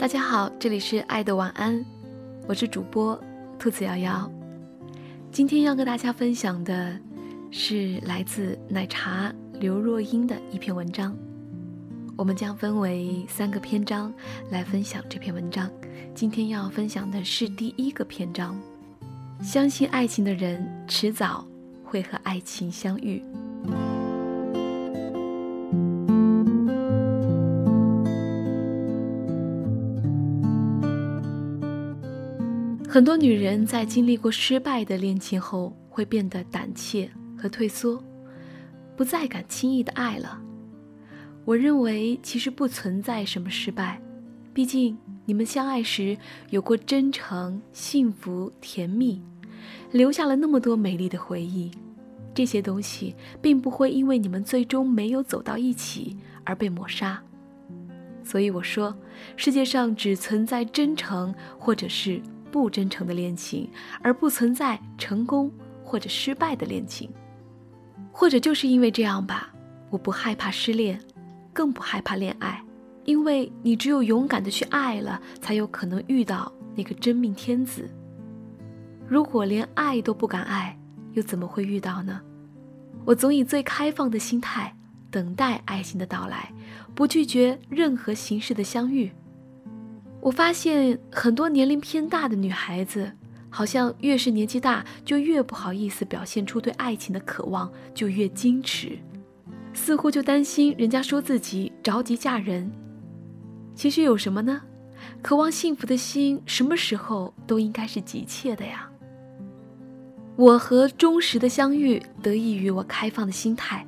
大家好，这里是爱的晚安，我是主播兔子瑶瑶。今天要跟大家分享的是来自奶茶刘若英的一篇文章。我们将分为三个篇章来分享这篇文章。今天要分享的是第一个篇章：相信爱情的人，迟早会和爱情相遇。很多女人在经历过失败的恋情后，会变得胆怯和退缩，不再敢轻易的爱了。我认为其实不存在什么失败，毕竟你们相爱时有过真诚、幸福、甜蜜，留下了那么多美丽的回忆，这些东西并不会因为你们最终没有走到一起而被抹杀。所以我说，世界上只存在真诚，或者是。不真诚的恋情，而不存在成功或者失败的恋情，或者就是因为这样吧，我不害怕失恋，更不害怕恋爱，因为你只有勇敢的去爱了，才有可能遇到那个真命天子。如果连爱都不敢爱，又怎么会遇到呢？我总以最开放的心态等待爱情的到来，不拒绝任何形式的相遇。我发现很多年龄偏大的女孩子，好像越是年纪大，就越不好意思表现出对爱情的渴望，就越矜持，似乎就担心人家说自己着急嫁人。其实有什么呢？渴望幸福的心，什么时候都应该是急切的呀。我和忠实的相遇，得益于我开放的心态，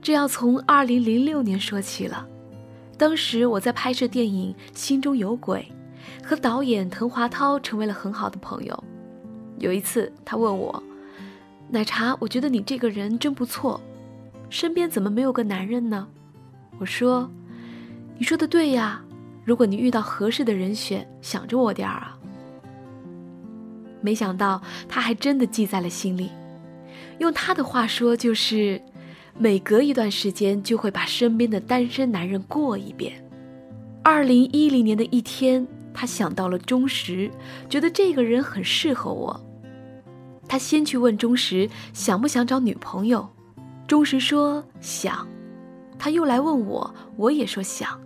这要从二零零六年说起了。当时我在拍摄电影《心中有鬼》，和导演滕华涛成为了很好的朋友。有一次，他问我：“奶茶，我觉得你这个人真不错，身边怎么没有个男人呢？”我说：“你说的对呀，如果你遇到合适的人选，想着我点儿啊。”没想到他还真的记在了心里，用他的话说就是。每隔一段时间就会把身边的单身男人过一遍。二零一零年的一天，他想到了钟石，觉得这个人很适合我。他先去问钟石想不想找女朋友，钟石说想。他又来问我，我也说想。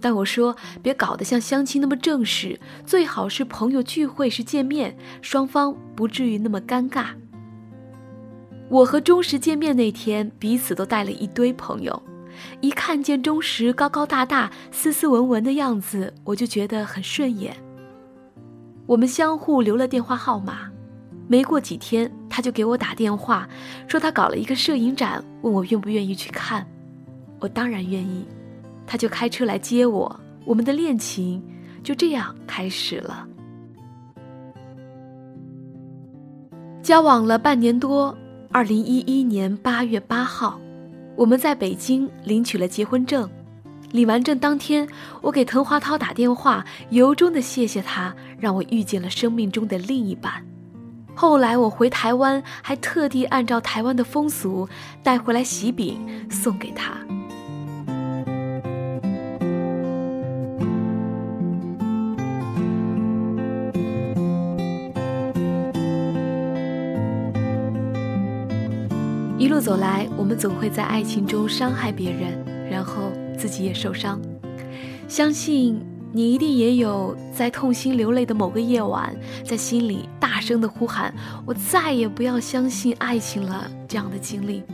但我说别搞得像相亲那么正式，最好是朋友聚会时见面，双方不至于那么尴尬。我和钟石见面那天，彼此都带了一堆朋友。一看见钟石高高大大、斯斯文文的样子，我就觉得很顺眼。我们相互留了电话号码。没过几天，他就给我打电话，说他搞了一个摄影展，问我愿不愿意去看。我当然愿意。他就开车来接我，我们的恋情就这样开始了。交往了半年多。二零一一年八月八号，我们在北京领取了结婚证。领完证当天，我给滕华涛打电话，由衷的谢谢他，让我遇见了生命中的另一半。后来我回台湾，还特地按照台湾的风俗带回来喜饼送给他。一路走来，我们总会在爱情中伤害别人，然后自己也受伤。相信你一定也有在痛心流泪的某个夜晚，在心里大声的呼喊：“我再也不要相信爱情了。”这样的经历。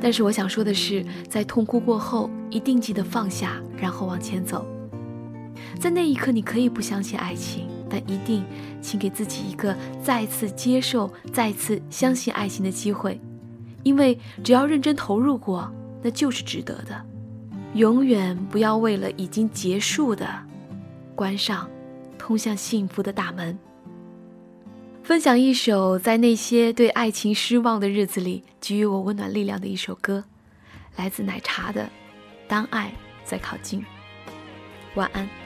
但是我想说的是，在痛哭过后，一定记得放下，然后往前走。在那一刻，你可以不相信爱情。但一定，请给自己一个再次接受、再次相信爱情的机会，因为只要认真投入过，那就是值得的。永远不要为了已经结束的，关上通向幸福的大门。分享一首在那些对爱情失望的日子里给予我温暖力量的一首歌，来自奶茶的《当爱在靠近》。晚安。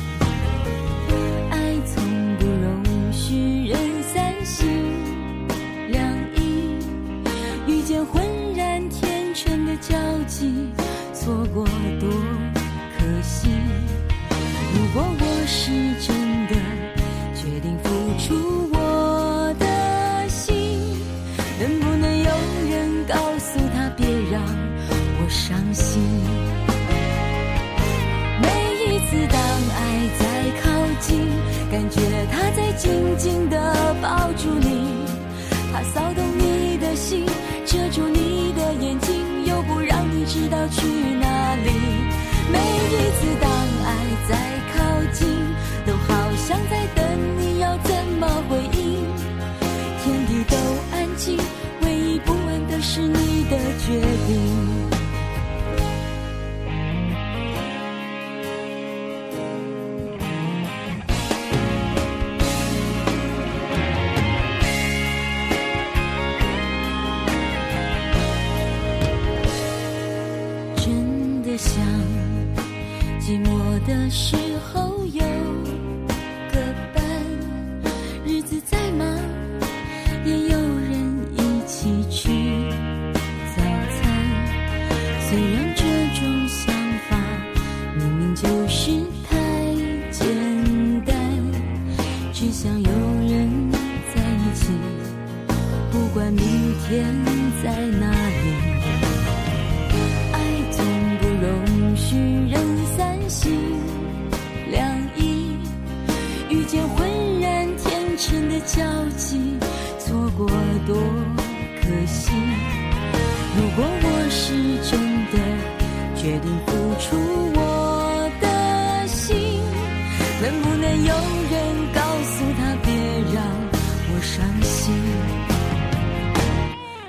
能不能有人告诉他别让我伤心？每一次当爱在靠近，感觉他在紧紧地抱住你，他骚动你的心，遮住你的眼睛，又不让你知道去哪的时候有个伴，日子再忙也有人一起吃早餐。虽然这种想法明明就是太简单，只想有人在一起，不管明天在哪遇见浑然天成的交集，错过多可惜。如果我是真的决定付出我的心，能不能有人告诉他别让我伤心？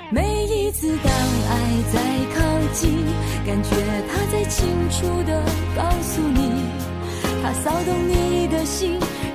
每一次当爱在靠近，感觉他在清楚的告诉你，他骚动你的心，